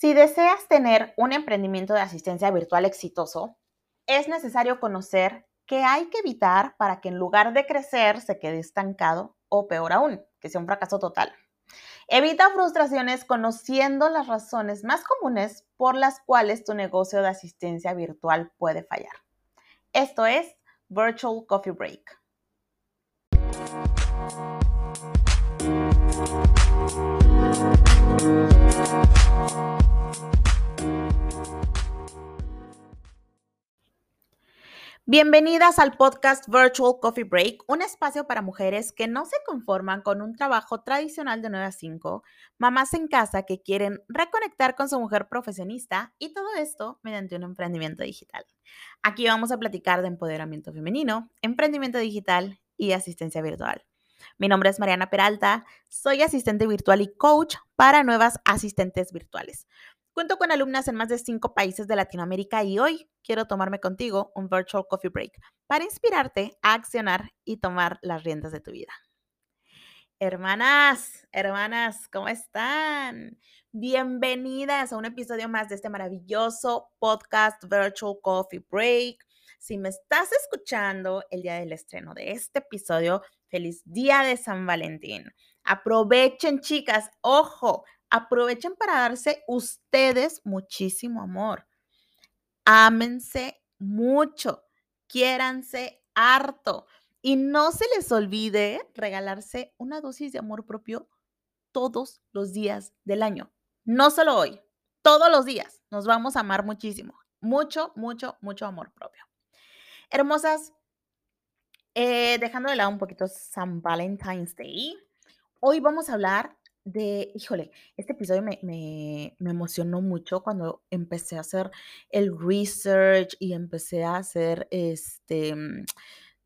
Si deseas tener un emprendimiento de asistencia virtual exitoso, es necesario conocer qué hay que evitar para que en lugar de crecer se quede estancado o peor aún, que sea un fracaso total. Evita frustraciones conociendo las razones más comunes por las cuales tu negocio de asistencia virtual puede fallar. Esto es Virtual Coffee Break. Bienvenidas al podcast Virtual Coffee Break, un espacio para mujeres que no se conforman con un trabajo tradicional de 9 a 5, mamás en casa que quieren reconectar con su mujer profesionista y todo esto mediante un emprendimiento digital. Aquí vamos a platicar de empoderamiento femenino, emprendimiento digital y asistencia virtual. Mi nombre es Mariana Peralta, soy asistente virtual y coach para nuevas asistentes virtuales. Cuento con alumnas en más de cinco países de Latinoamérica y hoy quiero tomarme contigo un virtual coffee break para inspirarte a accionar y tomar las riendas de tu vida. Hermanas, hermanas, ¿cómo están? Bienvenidas a un episodio más de este maravilloso podcast Virtual Coffee Break. Si me estás escuchando el día del estreno de este episodio, feliz día de San Valentín. Aprovechen, chicas, ojo, aprovechen para darse ustedes muchísimo amor. Ámense mucho, quiéranse harto y no se les olvide regalarse una dosis de amor propio todos los días del año. No solo hoy, todos los días nos vamos a amar muchísimo. Mucho, mucho, mucho amor propio. Hermosas, eh, dejando de lado un poquito San Valentine's Day, hoy vamos a hablar de, híjole, este episodio me, emocionó mucho cuando empecé a hacer el research y empecé a hacer este mm,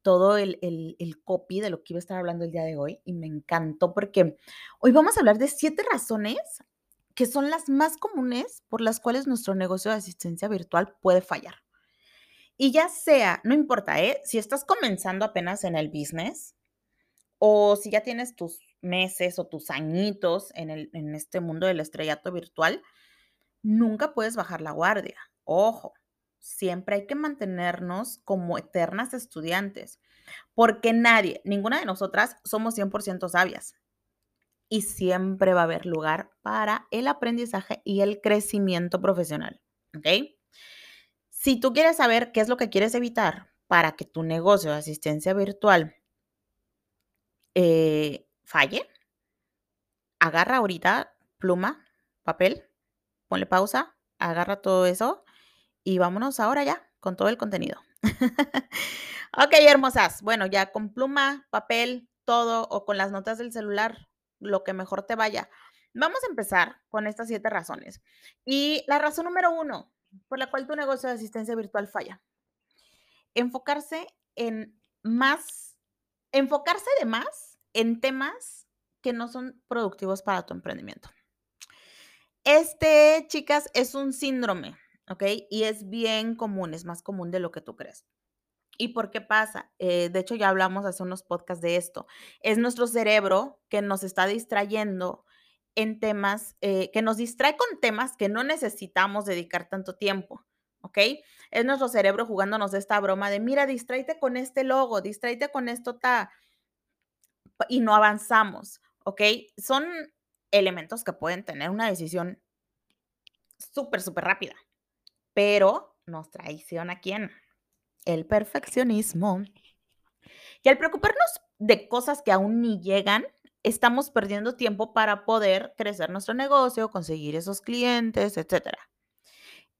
todo el, el, copy de lo que iba a estar hablando el día de hoy y me encantó porque hoy vamos a hablar de siete razones que son las más comunes por las cuales nuestro negocio de asistencia virtual puede fallar. Y ya sea, no importa, ¿eh? Si estás comenzando apenas en el business o si ya tienes tus meses o tus añitos en, el, en este mundo del estrellato virtual, nunca puedes bajar la guardia. Ojo, siempre hay que mantenernos como eternas estudiantes, porque nadie, ninguna de nosotras somos 100% sabias. Y siempre va a haber lugar para el aprendizaje y el crecimiento profesional. ¿Ok? Si tú quieres saber qué es lo que quieres evitar para que tu negocio de asistencia virtual eh, falle, agarra ahorita pluma, papel, ponle pausa, agarra todo eso y vámonos ahora ya con todo el contenido. ok, hermosas. Bueno, ya con pluma, papel, todo o con las notas del celular, lo que mejor te vaya. Vamos a empezar con estas siete razones. Y la razón número uno por la cual tu negocio de asistencia virtual falla. Enfocarse en más, enfocarse de más en temas que no son productivos para tu emprendimiento. Este, chicas, es un síndrome, ¿ok? Y es bien común, es más común de lo que tú crees. ¿Y por qué pasa? Eh, de hecho, ya hablamos hace unos podcasts de esto. Es nuestro cerebro que nos está distrayendo en temas, eh, que nos distrae con temas que no necesitamos dedicar tanto tiempo. ¿ok? Es nuestro cerebro jugándonos esta broma de, mira, distráete con este logo, distráete con esto, ta, y no avanzamos, ¿ok? Son elementos que pueden tener una decisión súper, súper rápida, pero nos traiciona quién? El perfeccionismo. Y al preocuparnos de cosas que aún ni llegan, estamos perdiendo tiempo para poder crecer nuestro negocio, conseguir esos clientes, etcétera.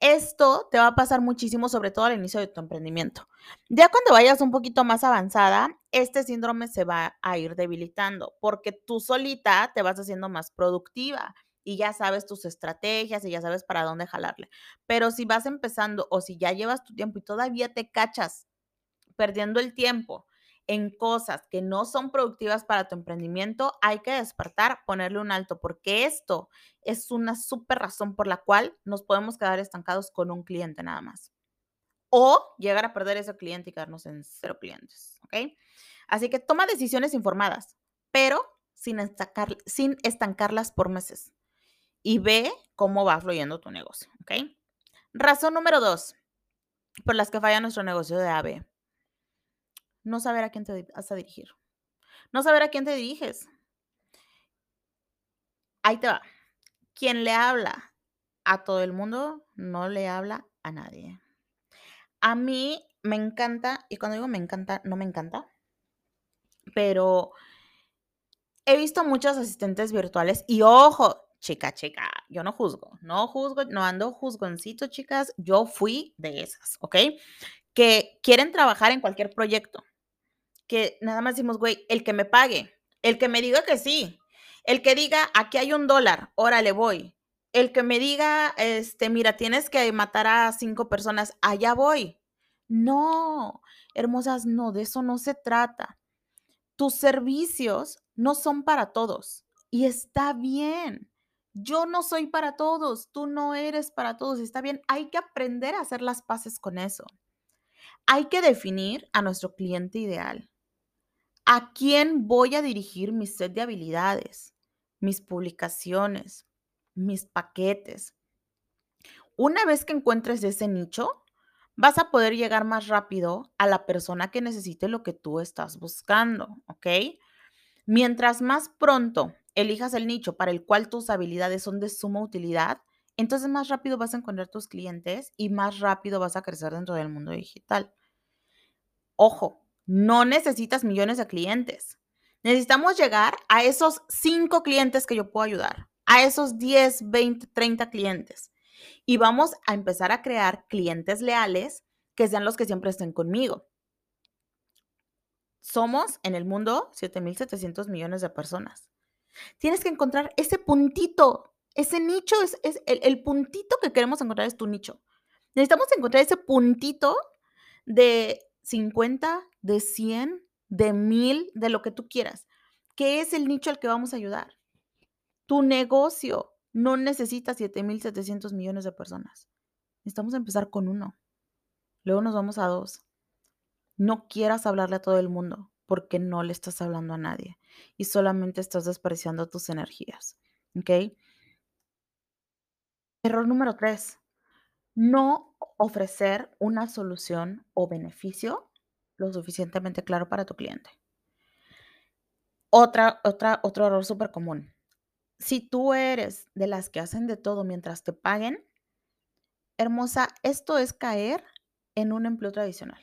Esto te va a pasar muchísimo, sobre todo al inicio de tu emprendimiento. Ya cuando vayas un poquito más avanzada, este síndrome se va a ir debilitando porque tú solita te vas haciendo más productiva y ya sabes tus estrategias y ya sabes para dónde jalarle. Pero si vas empezando o si ya llevas tu tiempo y todavía te cachas perdiendo el tiempo en cosas que no son productivas para tu emprendimiento, hay que despertar, ponerle un alto, porque esto es una súper razón por la cual nos podemos quedar estancados con un cliente nada más. O llegar a perder ese cliente y quedarnos en cero clientes, ¿ok? Así que toma decisiones informadas, pero sin, sin estancarlas por meses. Y ve cómo va fluyendo tu negocio, ¿ok? Razón número dos, por las que falla nuestro negocio de AB. No saber a quién te vas a dirigir. No saber a quién te diriges. Ahí te va. Quien le habla a todo el mundo, no le habla a nadie. A mí me encanta, y cuando digo me encanta, no me encanta, pero he visto muchos asistentes virtuales y ojo, chica, chica, yo no juzgo, no juzgo, no ando juzgoncito, chicas, yo fui de esas, ¿ok? Que quieren trabajar en cualquier proyecto, que nada más decimos, güey, el que me pague, el que me diga que sí, el que diga, aquí hay un dólar, órale voy, el que me diga, este, mira, tienes que matar a cinco personas, allá voy. No, hermosas, no, de eso no se trata. Tus servicios no son para todos y está bien. Yo no soy para todos, tú no eres para todos, está bien. Hay que aprender a hacer las paces con eso. Hay que definir a nuestro cliente ideal. ¿A quién voy a dirigir mi set de habilidades, mis publicaciones, mis paquetes? Una vez que encuentres ese nicho, vas a poder llegar más rápido a la persona que necesite lo que tú estás buscando, ¿ok? Mientras más pronto elijas el nicho para el cual tus habilidades son de suma utilidad, entonces más rápido vas a encontrar tus clientes y más rápido vas a crecer dentro del mundo digital. Ojo, no necesitas millones de clientes. Necesitamos llegar a esos cinco clientes que yo puedo ayudar, a esos 10, 20, 30 clientes. Y vamos a empezar a crear clientes leales que sean los que siempre estén conmigo. Somos en el mundo 7.700 millones de personas. Tienes que encontrar ese puntito, ese nicho, es, el, el puntito que queremos encontrar es tu nicho. Necesitamos encontrar ese puntito de 50, de 100, de 1000, de lo que tú quieras. ¿Qué es el nicho al que vamos a ayudar? Tu negocio no necesita 7.700 millones de personas. Necesitamos empezar con uno. Luego nos vamos a dos. No quieras hablarle a todo el mundo porque no le estás hablando a nadie y solamente estás despreciando tus energías. ¿Ok? Error número tres. No ofrecer una solución o beneficio lo suficientemente claro para tu cliente. Otra, otra, otro error súper común si tú eres de las que hacen de todo mientras te paguen, hermosa, esto es caer en un empleo tradicional.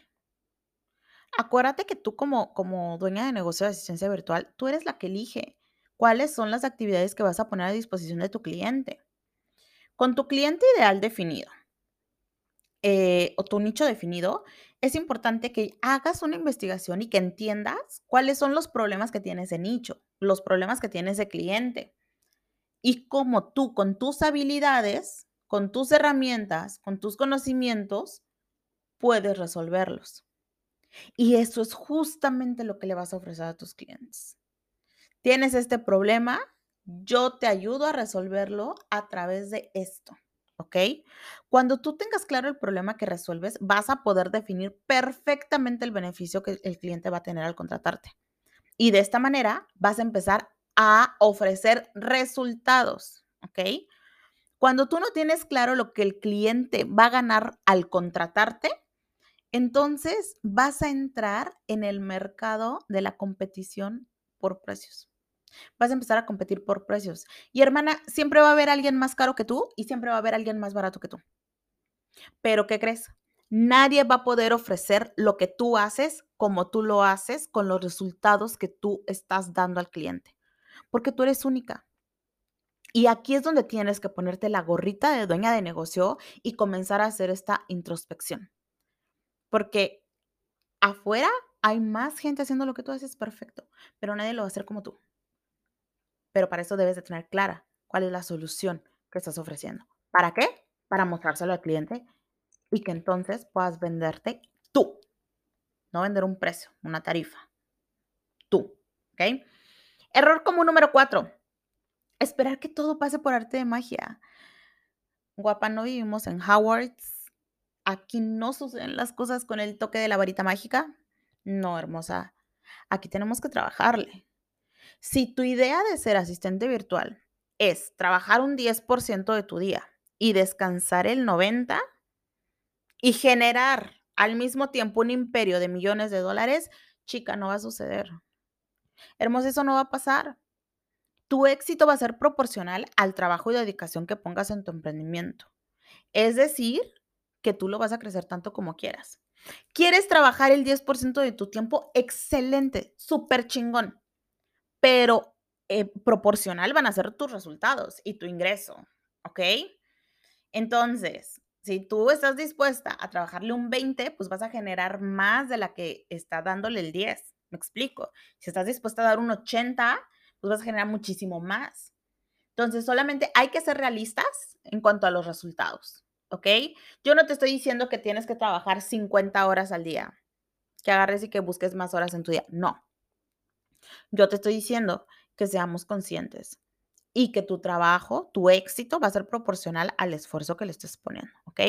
Acuérdate que tú como, como dueña de negocio de asistencia virtual, tú eres la que elige cuáles son las actividades que vas a poner a disposición de tu cliente. Con tu cliente ideal definido eh, o tu nicho definido, es importante que hagas una investigación y que entiendas cuáles son los problemas que tiene ese nicho, los problemas que tiene ese cliente y cómo tú con tus habilidades, con tus herramientas, con tus conocimientos, puedes resolverlos. Y eso es justamente lo que le vas a ofrecer a tus clientes. Tienes este problema, yo te ayudo a resolverlo a través de esto. ¿Ok? Cuando tú tengas claro el problema que resuelves, vas a poder definir perfectamente el beneficio que el cliente va a tener al contratarte. Y de esta manera vas a empezar a ofrecer resultados, ¿ok? Cuando tú no tienes claro lo que el cliente va a ganar al contratarte, entonces vas a entrar en el mercado de la competición por precios. Vas a empezar a competir por precios. Y hermana, siempre va a haber alguien más caro que tú y siempre va a haber alguien más barato que tú. Pero ¿qué crees? Nadie va a poder ofrecer lo que tú haces como tú lo haces con los resultados que tú estás dando al cliente porque tú eres única. Y aquí es donde tienes que ponerte la gorrita de dueña de negocio y comenzar a hacer esta introspección. Porque afuera hay más gente haciendo lo que tú haces perfecto, pero nadie lo va a hacer como tú. Pero para eso debes de tener clara cuál es la solución que estás ofreciendo. ¿Para qué? Para mostrárselo al cliente y que entonces puedas venderte tú. No vender un precio, una tarifa. Tú. ¿Ok? Error común número cuatro. Esperar que todo pase por arte de magia. Guapa, no vivimos en Howards. Aquí no suceden las cosas con el toque de la varita mágica. No, hermosa. Aquí tenemos que trabajarle. Si tu idea de ser asistente virtual es trabajar un 10% de tu día y descansar el 90% y generar al mismo tiempo un imperio de millones de dólares, chica, no va a suceder. Hermosa, eso no va a pasar. Tu éxito va a ser proporcional al trabajo y dedicación que pongas en tu emprendimiento. Es decir, que tú lo vas a crecer tanto como quieras. ¿Quieres trabajar el 10% de tu tiempo? Excelente, súper chingón. Pero eh, proporcional van a ser tus resultados y tu ingreso, ¿ok? Entonces, si tú estás dispuesta a trabajarle un 20, pues vas a generar más de la que está dándole el 10. Me explico. Si estás dispuesta a dar un 80, pues vas a generar muchísimo más. Entonces, solamente hay que ser realistas en cuanto a los resultados, ¿ok? Yo no te estoy diciendo que tienes que trabajar 50 horas al día, que agarres y que busques más horas en tu día. No. Yo te estoy diciendo que seamos conscientes y que tu trabajo, tu éxito va a ser proporcional al esfuerzo que le estés poniendo, ¿ok?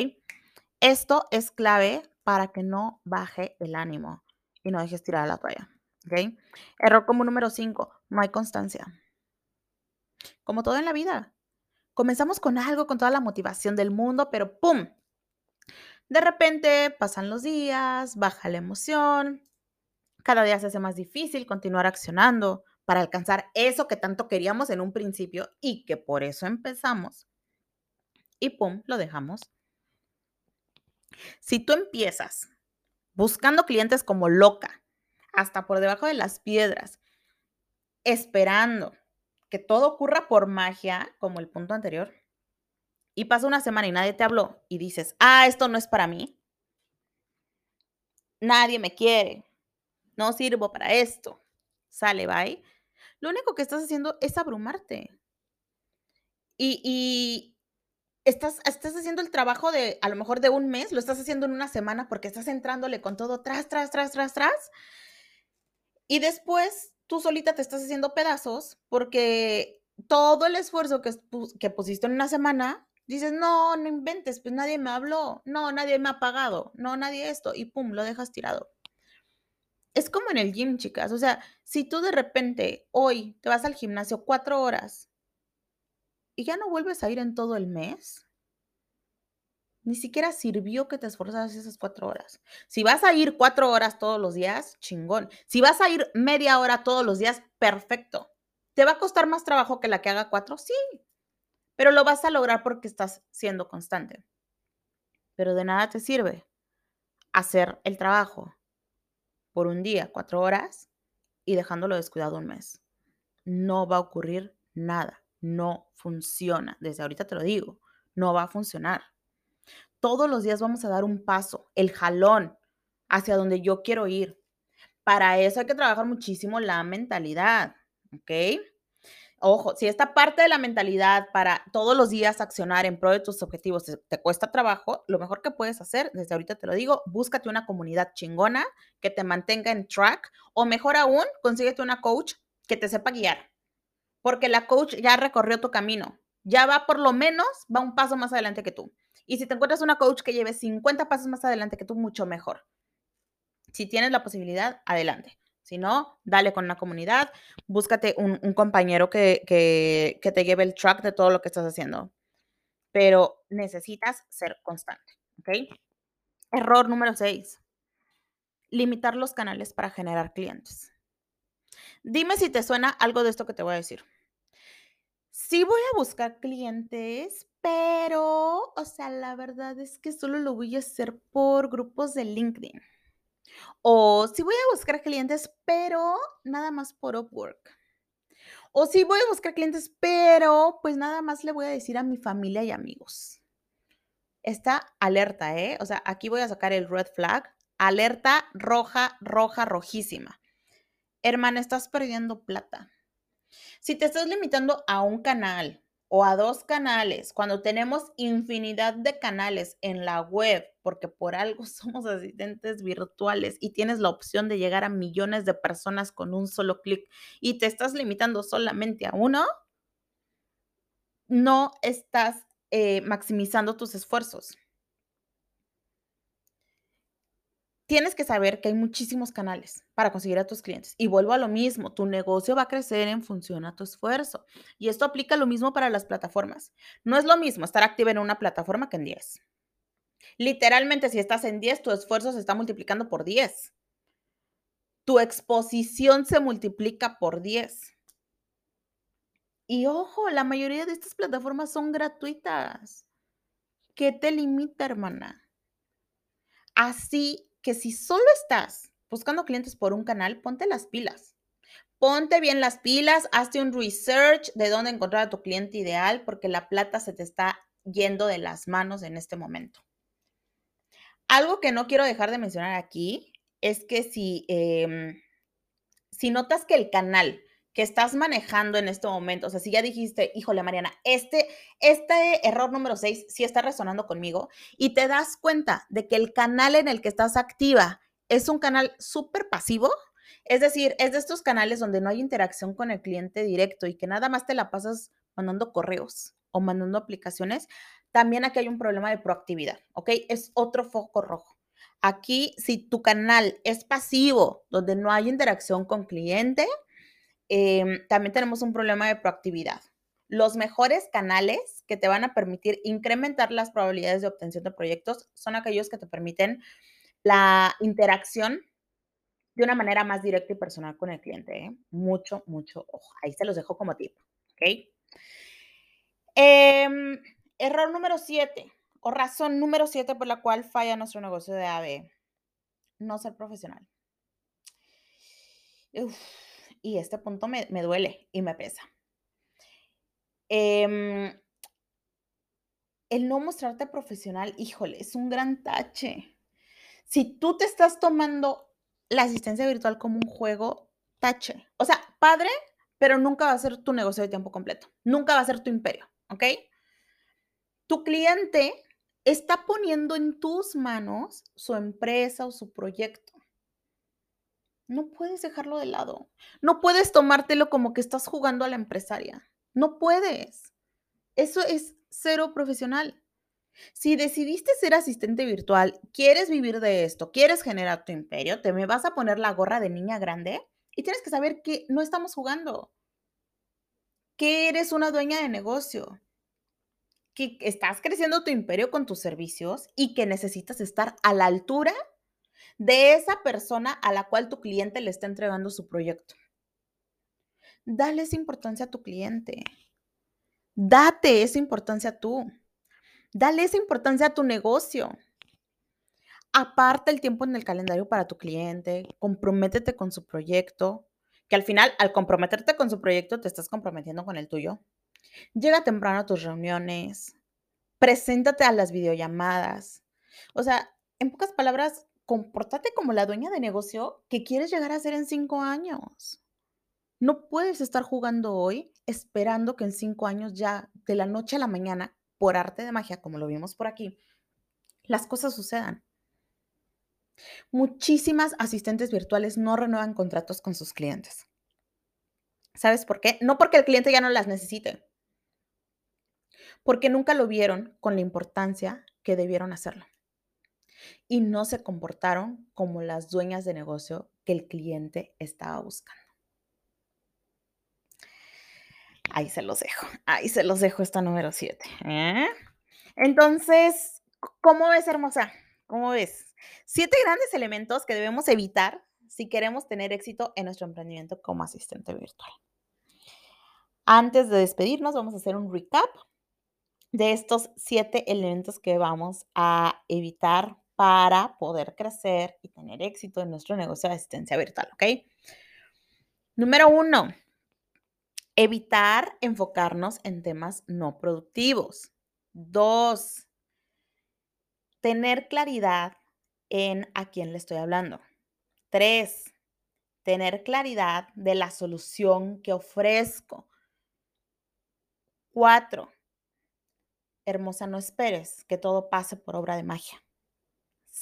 Esto es clave para que no baje el ánimo y no dejes tirar la toalla, ¿ok? Error como número 5, no hay constancia. Como todo en la vida. Comenzamos con algo, con toda la motivación del mundo, pero ¡pum! De repente pasan los días, baja la emoción, cada día se hace más difícil continuar accionando para alcanzar eso que tanto queríamos en un principio y que por eso empezamos. Y pum, lo dejamos. Si tú empiezas buscando clientes como loca, hasta por debajo de las piedras, esperando que todo ocurra por magia, como el punto anterior, y pasa una semana y nadie te habló y dices, ah, esto no es para mí, nadie me quiere, no sirvo para esto, sale, bye lo único que estás haciendo es abrumarte. Y, estás, estás haciendo el trabajo de, a lo mejor de un mes, lo estás haciendo en una semana porque estás entrándole con todo tras, tras, tras, tras, tras. Y después tú solita te estás haciendo pedazos porque todo el esfuerzo que, que pusiste en una semana, dices, no, no inventes, pues nadie me habló, no, nadie me ha pagado, no, nadie esto, y pum, lo dejas tirado es como en el gym, chicas. O sea, si tú de repente hoy te vas al gimnasio cuatro horas y ya no vuelves a ir en todo el mes, ni siquiera sirvió que te esforzaras esas cuatro horas. Si vas a ir cuatro horas todos los días, chingón. Si vas a ir media hora todos los días, perfecto. ¿Te va a costar más trabajo que la que haga cuatro? Sí, pero lo vas a lograr porque estás siendo constante. Pero de nada te sirve hacer el trabajo por un día, cuatro horas, y dejándolo descuidado un mes. No va a ocurrir nada. No funciona. Desde ahorita te lo digo. No va a funcionar. Todos los días vamos a dar un paso, el jalón hacia donde yo quiero ir. Para eso hay que trabajar muchísimo la mentalidad, ¿ok? Ojo, si esta parte de la mentalidad para todos los días accionar en pro de tus objetivos te, cuesta trabajo, lo mejor que puedes hacer, desde ahorita te lo digo, búscate una comunidad chingona que te mantenga en track o mejor aún, consíguete una coach que te sepa guiar. Porque la coach ya recorrió tu camino, ya va por lo menos, va un paso más adelante que tú. Y si te encuentras una coach que lleve 50 pasos más adelante que tú, mucho mejor. Si tienes la posibilidad, adelante. Si no, dale con una comunidad, búscate un, compañero que, que, te lleve el track de todo lo que estás haciendo. Pero necesitas ser constante, ¿ok? Error número 6. Limitar los canales para generar clientes. Dime si te suena algo de esto que te voy a decir. Sí voy a buscar clientes, pero, o sea, la verdad es que solo lo voy a hacer por grupos de LinkedIn. O si voy a buscar clientes, pero nada más por Upwork. O si voy a buscar clientes, pero pues nada más le voy a decir a mi familia y amigos. Está alerta, ¿eh? O sea, aquí voy a sacar el red flag. Alerta roja, roja, rojísima. Hermana, estás perdiendo plata. Si te estás limitando a un canal, o a dos canales, cuando tenemos infinidad de canales en la web, porque por algo somos asistentes virtuales y tienes la opción de llegar a millones de personas con un solo clic y te estás limitando solamente a uno, no estás eh, maximizando tus esfuerzos. Tienes que saber que hay muchísimos canales para conseguir a tus clientes. Y vuelvo a lo mismo, tu negocio va a crecer en función a tu esfuerzo. Y esto aplica lo mismo para las plataformas. No es lo mismo estar activa en una plataforma que en 10. Literalmente, si estás en 10, tu esfuerzo se está multiplicando por 10. Tu exposición se multiplica por 10. Y ojo, la mayoría de estas plataformas son gratuitas. ¿Qué te limita, hermana? Así que si solo estás buscando clientes por un canal, ponte las pilas. Ponte bien las pilas, hazte un research de dónde encontrar a tu cliente ideal porque la plata se te está yendo de las manos en este momento. Algo que no quiero dejar de mencionar aquí es que si, em, si notas que el canal que estás manejando en este momento, o sea, si ya dijiste, híjole, Mariana, este, este error número 6 sí está resonando conmigo y te das cuenta de que el canal en el que estás activa es un canal súper pasivo, es decir, es de estos canales donde no hay interacción con el cliente directo y que nada más te la pasas mandando correos o mandando aplicaciones, también aquí hay un problema de proactividad, ¿ok? Es otro foco rojo. Aquí, si tu canal es pasivo, donde no hay interacción con cliente, Em, también tenemos un problema de proactividad. Los mejores canales que te van a permitir incrementar las probabilidades de obtención de proyectos son aquellos que te permiten la interacción de una manera más directa y personal con el cliente. ¿eh? Mucho, mucho ojo. Ahí se los dejo como tip. ¿Ok? Em, error número 7 o razón número 7 por la cual falla nuestro negocio de AVE. No ser profesional. Uf y este punto me, duele y me pesa. Em, el no mostrarte profesional, híjole, es un gran tache. Si tú te estás tomando la asistencia virtual como un juego, tache. O sea, padre, pero nunca va a ser tu negocio de tiempo completo. Nunca va a ser tu imperio, ¿ok? Tu cliente está poniendo en tus manos su empresa o su proyecto. No puedes dejarlo de lado. No puedes tomártelo como que estás jugando a la empresaria. No puedes. Eso es cero profesional. Si decidiste ser asistente virtual, quieres vivir de esto, quieres generar tu imperio, te me vas a poner la gorra de niña grande y tienes que saber que no estamos jugando, que eres una dueña de negocio, que estás creciendo tu imperio con tus servicios y que necesitas estar a la altura de esa persona a la cual tu cliente le está entregando su proyecto. Dale esa importancia a tu cliente. Date esa importancia tú. Dale esa importancia a tu negocio. Aparta el tiempo en el calendario para tu cliente. Comprométete con su proyecto. Que al final, al comprometerte con su proyecto, te estás comprometiendo con el tuyo. Llega temprano a tus reuniones. Preséntate a las videollamadas. O sea, en pocas palabras, compórtate como la dueña de negocio que quieres llegar a ser en cinco años. No puedes estar jugando hoy esperando que en cinco años ya de la noche a la mañana, por arte de magia, como lo vimos por aquí, las cosas sucedan. Muchísimas asistentes virtuales no renuevan contratos con sus clientes. ¿Sabes por qué? No porque el cliente ya no las necesite, porque nunca lo vieron con la importancia que debieron hacerlo y no se comportaron como las dueñas de negocio que el cliente estaba buscando. Ahí se los dejo, ahí se los dejo esta número 7. ¿eh? Entonces, ¿cómo ves, hermosa? ¿Cómo ves? Siete grandes elementos que debemos evitar si queremos tener éxito en nuestro emprendimiento como asistente virtual. Antes de despedirnos, vamos a hacer un recap de estos siete elementos que vamos a evitar para poder crecer y tener éxito en nuestro negocio de asistencia virtual, ¿ok? Número uno, evitar enfocarnos en temas no productivos. Dos, tener claridad en a quién le estoy hablando. Tres, tener claridad de la solución que ofrezco. Cuatro, hermosa, no esperes que todo pase por obra de magia.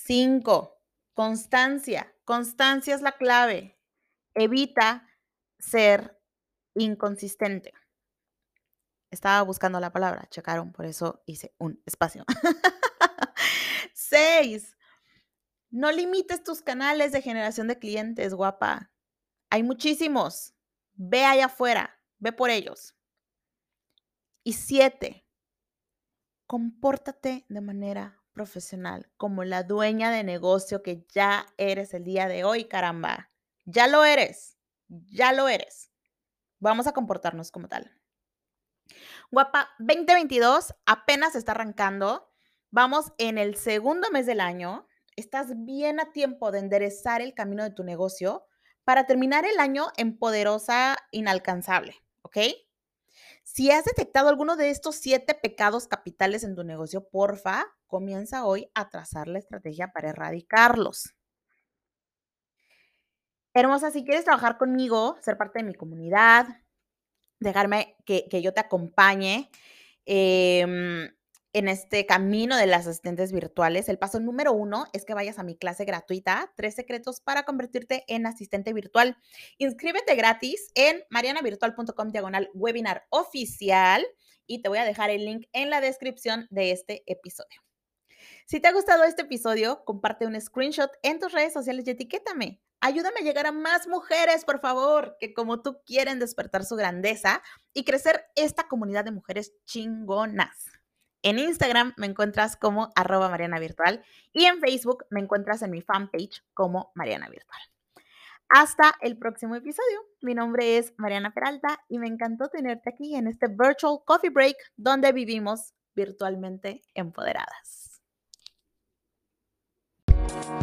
Cinco, constancia. Constancia es la clave. Evita ser inconsistente. Estaba buscando la palabra, checaron, por eso hice un espacio. Seis, No limites tus canales de generación de clientes, guapa. Hay muchísimos. Ve allá afuera, ve por ellos. Y siete, compórtate de manera profesional, como la dueña de negocio que ya eres el día de hoy, caramba. Ya lo eres, ya lo eres. Vamos a comportarnos como tal. Guapa, 2022 apenas está arrancando. Vamos en el segundo mes del año. Estás bien a tiempo de enderezar el camino de tu negocio para terminar el año en poderosa inalcanzable, ¿ok? Si has detectado alguno de estos siete pecados capitales en tu negocio, porfa, comienza hoy a trazar la estrategia para erradicarlos. Hermosa, si quieres trabajar conmigo, ser parte de mi comunidad, dejarme que, yo te acompañe em, en este camino de las asistentes virtuales, el paso número uno es que vayas a mi clase gratuita, tres secretos para convertirte en asistente virtual. Inscríbete gratis en marianavirtual.com diagonal webinar oficial y te voy a dejar el link en la descripción de este episodio. Si te ha gustado este episodio, comparte un screenshot en tus redes sociales y etiquétame. Ayúdame a llegar a más mujeres, por favor, que como tú quieren despertar su grandeza y crecer esta comunidad de mujeres chingonas. En Instagram me encuentras como arroba Mariana Virtual y en Facebook me encuentras en mi fanpage como Mariana Virtual. Hasta el próximo episodio. Mi nombre es Mariana Peralta y me encantó tenerte aquí en este Virtual Coffee Break donde vivimos virtualmente empoderadas. Thank you.